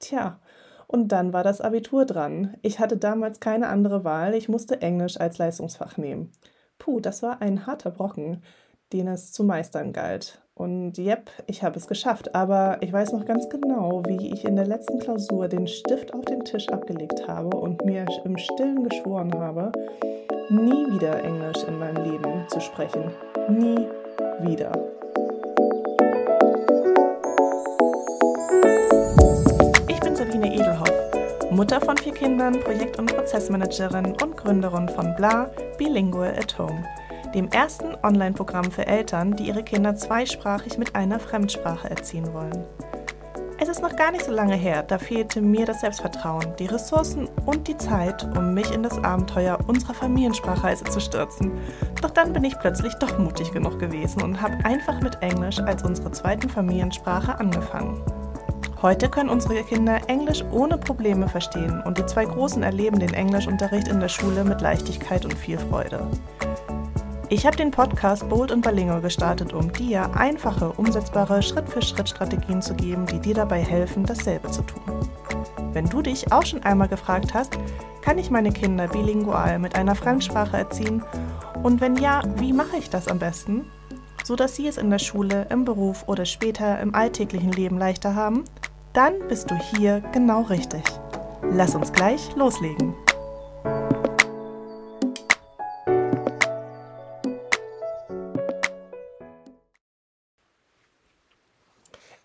Tja, und dann war das Abitur dran. Ich hatte damals keine andere Wahl, ich musste Englisch als Leistungsfach nehmen. Puh, das war ein harter Brocken, den es zu meistern galt. Und yep, ich habe es geschafft, aber ich weiß noch ganz genau, wie ich in der letzten Klausur den Stift auf den Tisch abgelegt habe und mir im Stillen geschworen habe, nie wieder Englisch in meinem Leben zu sprechen. Nie wieder. Sabine Edelhoff, Mutter von vier Kindern, Projekt- und Prozessmanagerin und Gründerin von Bla Bilingual at Home dem ersten Online-Programm für Eltern, die ihre Kinder zweisprachig mit einer Fremdsprache erziehen wollen. Es ist noch gar nicht so lange her, da fehlte mir das Selbstvertrauen, die Ressourcen und die Zeit, um mich in das Abenteuer unserer Familiensprachreise zu stürzen. Doch dann bin ich plötzlich doch mutig genug gewesen und habe einfach mit Englisch als unsere zweiten Familiensprache angefangen. Heute können unsere Kinder Englisch ohne Probleme verstehen und die zwei Großen erleben den Englischunterricht in der Schule mit Leichtigkeit und viel Freude. Ich habe den Podcast Bold und Balingo gestartet, um dir einfache, umsetzbare Schritt-für-Schritt-Strategien zu geben, die dir dabei helfen, dasselbe zu tun. Wenn du dich auch schon einmal gefragt hast, kann ich meine Kinder bilingual mit einer Fremdsprache erziehen? Und wenn ja, wie mache ich das am besten? So dass sie es in der Schule, im Beruf oder später im alltäglichen Leben leichter haben? Dann bist du hier genau richtig. Lass uns gleich loslegen.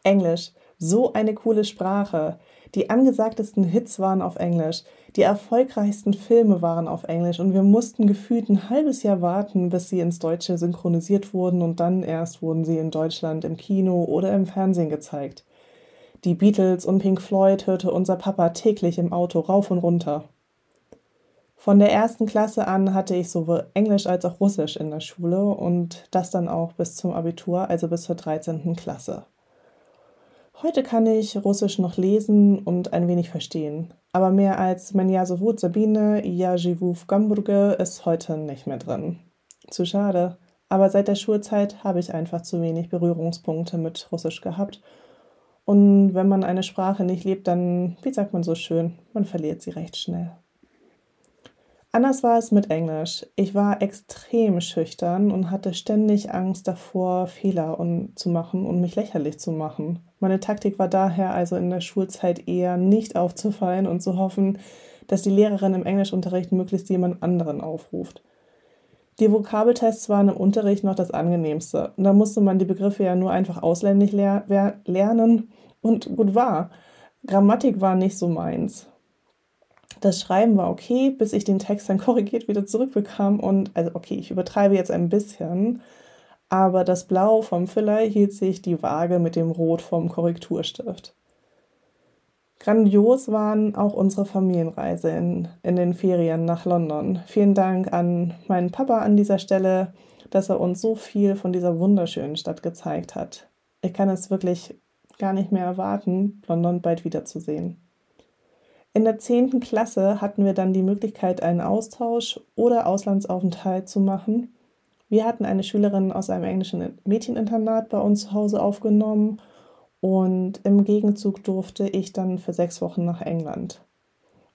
Englisch. So eine coole Sprache. Die angesagtesten Hits waren auf Englisch. Die erfolgreichsten Filme waren auf Englisch und wir mussten gefühlt ein halbes Jahr warten, bis sie ins Deutsche synchronisiert wurden und dann erst wurden sie in Deutschland im Kino oder im Fernsehen gezeigt. Die Beatles und Pink Floyd hörte unser Papa täglich im Auto rauf und runter. Von der ersten Klasse an hatte ich sowohl Englisch als auch Russisch in der Schule und das dann auch bis zum Abitur, also bis zur 13. Klasse. Heute kann ich Russisch noch lesen und ein wenig verstehen, aber mehr als Menja Sovut Sabine, ja живу в Gamburge ist heute nicht mehr drin. Zu schade, aber seit der Schulzeit habe ich einfach zu wenig Berührungspunkte mit Russisch gehabt. und wenn man eine Sprache nicht lebt, dann, wie sagt man so schön, man verliert sie recht schnell. Anders war es mit Englisch. Ich war extrem schüchtern und hatte ständig Angst davor, Fehler zu machen und mich lächerlich zu machen. Meine Taktik war daher also in der Schulzeit eher nicht aufzufallen und zu hoffen, dass die Lehrerin im Englischunterricht möglichst jemand anderen aufruft. Die Vokabeltests waren im Unterricht noch das angenehmste. Da musste man die Begriffe ja nur einfach ausländisch ler lernen und gut war. Grammatik war nicht so meins. Das Schreiben war okay, bis ich den Text dann korrigiert wieder zurückbekam. Und also okay, ich übertreibe jetzt ein bisschen, aber das Blau vom Füller hielt sich die Waage mit dem Rot vom Korrekturstift. Grandios waren auch unsere Familienreise in, in den Ferien nach London. Vielen Dank an meinen Papa an dieser Stelle, dass er uns so viel von dieser wunderschönen Stadt gezeigt hat. Ich kann es wirklich gar nicht mehr erwarten, London bald wiederzusehen. In der 10. Klasse hatten wir dann die Möglichkeit, einen Austausch oder Auslandsaufenthalt zu machen. Wir hatten eine Schülerin aus einem englischen Mädcheninternat bei uns zu Hause aufgenommen und im Gegenzug durfte ich dann für sechs Wochen nach England.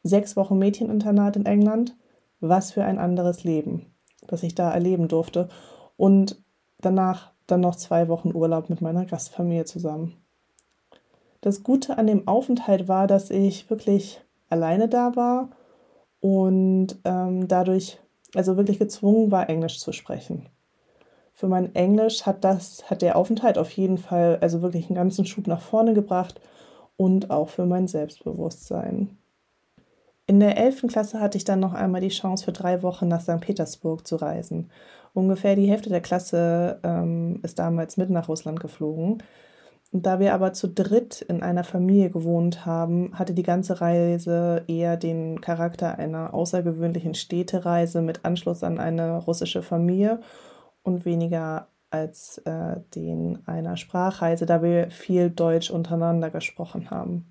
Sechs Wochen Mädcheninternat in England, was für ein anderes Leben, das ich da erleben durfte. Und danach dann noch zwei Wochen Urlaub mit meiner Gastfamilie zusammen. Das Gute an dem Aufenthalt war, dass ich wirklich alleine da war und ähm, dadurch also wirklich gezwungen war, Englisch zu sprechen. Für mein Englisch hat das, hat der Aufenthalt auf jeden Fall also wirklich einen ganzen Schub nach vorne gebracht und auch für mein Selbstbewusstsein. In der 11. Klasse hatte ich dann noch einmal die Chance, für drei Wochen nach St. Petersburg zu reisen. Ungefähr die Hälfte der Klasse ähm, ist damals mit nach Russland geflogen. Da wir aber zu dritt in einer Familie gewohnt haben, hatte die ganze Reise eher den Charakter einer außergewöhnlichen Städtereise mit Anschluss an eine russische Familie und weniger als äh, den einer Sprachreise, da wir viel Deutsch untereinander gesprochen haben.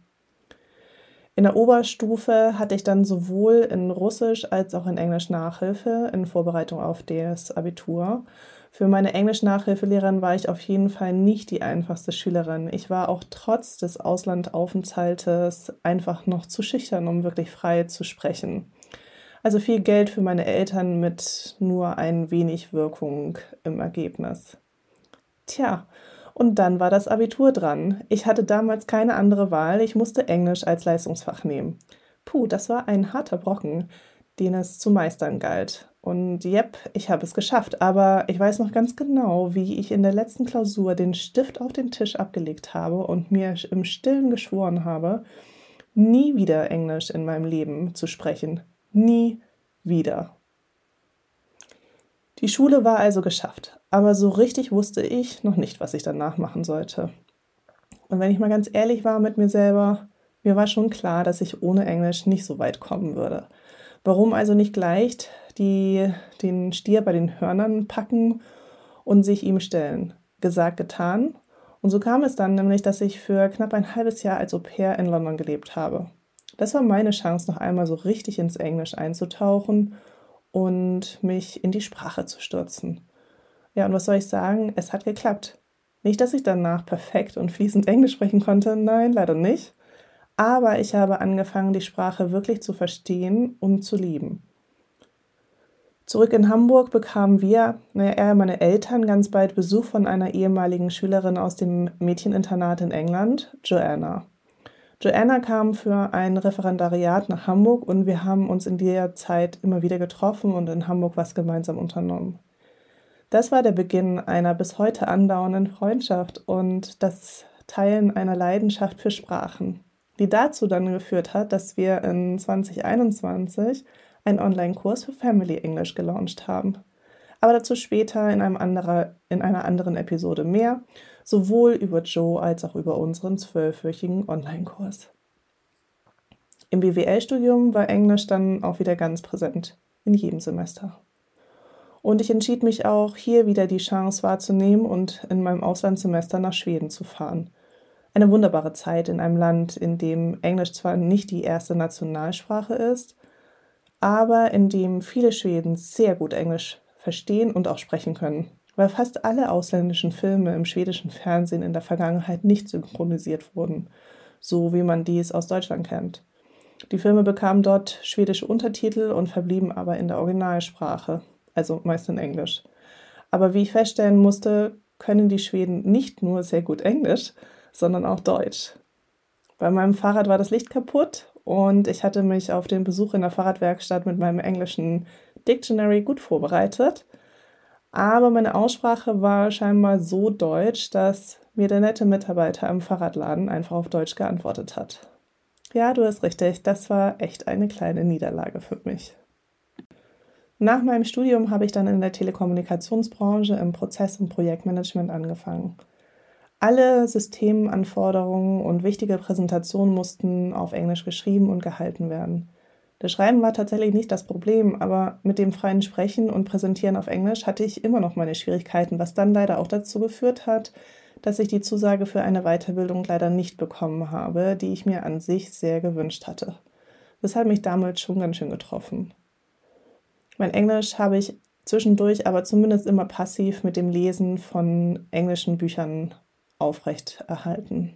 In der Oberstufe hatte ich dann sowohl in Russisch als auch in Englisch Nachhilfe in Vorbereitung auf das Abitur. Für meine Englisch-Nachhilfelehrerin war ich auf jeden Fall nicht die einfachste Schülerin. Ich war auch trotz des Auslandaufenthaltes einfach noch zu schüchtern, um wirklich frei zu sprechen. Also viel Geld für meine Eltern mit nur ein wenig Wirkung im Ergebnis. Tja, und dann war das Abitur dran. Ich hatte damals keine andere Wahl, ich musste Englisch als Leistungsfach nehmen. Puh, das war ein harter Brocken, den es zu meistern galt. Und yep, ich habe es geschafft, aber ich weiß noch ganz genau, wie ich in der letzten Klausur den Stift auf den Tisch abgelegt habe und mir im stillen geschworen habe, nie wieder Englisch in meinem Leben zu sprechen. Nie wieder. Die Schule war also geschafft, aber so richtig wusste ich noch nicht, was ich danach machen sollte. Und wenn ich mal ganz ehrlich war mit mir selber, mir war schon klar, dass ich ohne Englisch nicht so weit kommen würde. Warum also nicht gleich die, den Stier bei den Hörnern packen und sich ihm stellen? Gesagt, getan. Und so kam es dann nämlich, dass ich für knapp ein halbes Jahr als Au pair in London gelebt habe. Das war meine Chance, noch einmal so richtig ins Englisch einzutauchen und mich in die Sprache zu stürzen. Ja, und was soll ich sagen? Es hat geklappt. Nicht, dass ich danach perfekt und fließend Englisch sprechen konnte, nein, leider nicht. Aber ich habe angefangen, die Sprache wirklich zu verstehen und zu lieben. Zurück in Hamburg bekamen wir, naja, eher meine Eltern, ganz bald Besuch von einer ehemaligen Schülerin aus dem Mädcheninternat in England, Joanna. Joanna kam für ein Referendariat nach Hamburg und wir haben uns in der Zeit immer wieder getroffen und in Hamburg was gemeinsam unternommen. Das war der Beginn einer bis heute andauernden Freundschaft und das Teilen einer Leidenschaft für Sprachen, die dazu dann geführt hat, dass wir in 2021 einen Online-Kurs für Family English gelauncht haben. Aber dazu später in, einem anderer, in einer anderen Episode mehr sowohl über Joe als auch über unseren zwölfwöchigen Online-Kurs. Im BWL-Studium war Englisch dann auch wieder ganz präsent in jedem Semester. Und ich entschied mich auch, hier wieder die Chance wahrzunehmen und in meinem Auslandssemester nach Schweden zu fahren. Eine wunderbare Zeit in einem Land, in dem Englisch zwar nicht die erste Nationalsprache ist, aber in dem viele Schweden sehr gut Englisch verstehen und auch sprechen können weil fast alle ausländischen Filme im schwedischen Fernsehen in der Vergangenheit nicht synchronisiert wurden, so wie man dies aus Deutschland kennt. Die Filme bekamen dort schwedische Untertitel und verblieben aber in der Originalsprache, also meist in Englisch. Aber wie ich feststellen musste, können die Schweden nicht nur sehr gut Englisch, sondern auch Deutsch. Bei meinem Fahrrad war das Licht kaputt und ich hatte mich auf den Besuch in der Fahrradwerkstatt mit meinem englischen Dictionary gut vorbereitet aber meine Aussprache war scheinbar so deutsch, dass mir der nette Mitarbeiter im Fahrradladen einfach auf Deutsch geantwortet hat. Ja, du hast richtig, das war echt eine kleine Niederlage für mich. Nach meinem Studium habe ich dann in der Telekommunikationsbranche im Prozess- und Projektmanagement angefangen. Alle Systemanforderungen und wichtige Präsentationen mussten auf Englisch geschrieben und gehalten werden. Das Schreiben war tatsächlich nicht das Problem, aber mit dem freien Sprechen und Präsentieren auf Englisch hatte ich immer noch meine Schwierigkeiten, was dann leider auch dazu geführt hat, dass ich die Zusage für eine Weiterbildung leider nicht bekommen habe, die ich mir an sich sehr gewünscht hatte. Das hat mich damals schon ganz schön getroffen. Mein Englisch habe ich zwischendurch aber zumindest immer passiv mit dem Lesen von englischen Büchern aufrecht erhalten.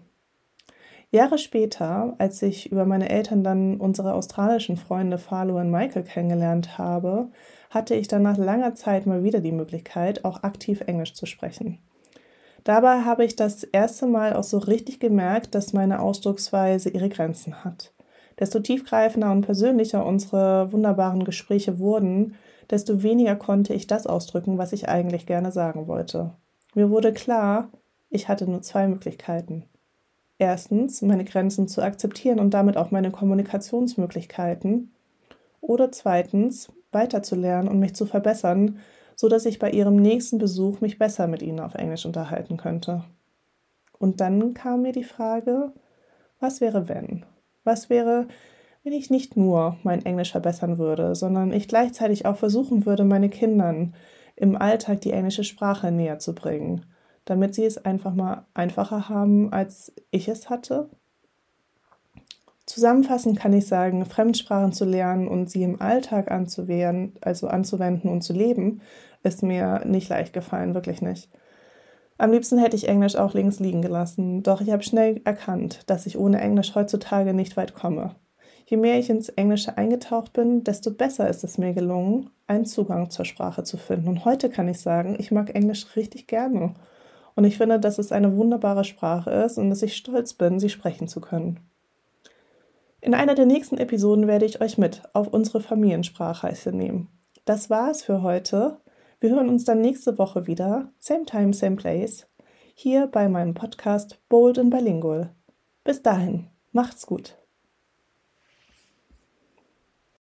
Jahre später, als ich über meine Eltern dann unsere australischen Freunde Farlo und Michael kennengelernt habe, hatte ich dann nach langer Zeit mal wieder die Möglichkeit, auch aktiv Englisch zu sprechen. Dabei habe ich das erste Mal auch so richtig gemerkt, dass meine Ausdrucksweise ihre Grenzen hat. Desto tiefgreifender und persönlicher unsere wunderbaren Gespräche wurden, desto weniger konnte ich das ausdrücken, was ich eigentlich gerne sagen wollte. Mir wurde klar, ich hatte nur zwei Möglichkeiten. Erstens, meine Grenzen zu akzeptieren und damit auch meine Kommunikationsmöglichkeiten. Oder zweitens, weiterzulernen und mich zu verbessern, so dass ich bei ihrem nächsten Besuch mich besser mit ihnen auf Englisch unterhalten könnte. Und dann kam mir die Frage, was wäre wenn? Was wäre, wenn ich nicht nur mein Englisch verbessern würde, sondern ich gleichzeitig auch versuchen würde, meine Kindern im Alltag die englische Sprache näher zu bringen damit sie es einfach mal einfacher haben, als ich es hatte. Zusammenfassend kann ich sagen, Fremdsprachen zu lernen und sie im Alltag anzuwenden, also anzuwenden und zu leben, ist mir nicht leicht gefallen, wirklich nicht. Am liebsten hätte ich Englisch auch links liegen gelassen, doch ich habe schnell erkannt, dass ich ohne Englisch heutzutage nicht weit komme. Je mehr ich ins Englische eingetaucht bin, desto besser ist es mir gelungen, einen Zugang zur Sprache zu finden. Und heute kann ich sagen, ich mag Englisch richtig gerne. Und ich finde, dass es eine wunderbare Sprache ist und dass ich stolz bin, sie sprechen zu können. In einer der nächsten Episoden werde ich euch mit auf unsere Familiensprachreise nehmen. Das war's für heute. Wir hören uns dann nächste Woche wieder, same time, same place, hier bei meinem Podcast Bold and Bilingual. Bis dahin, macht's gut.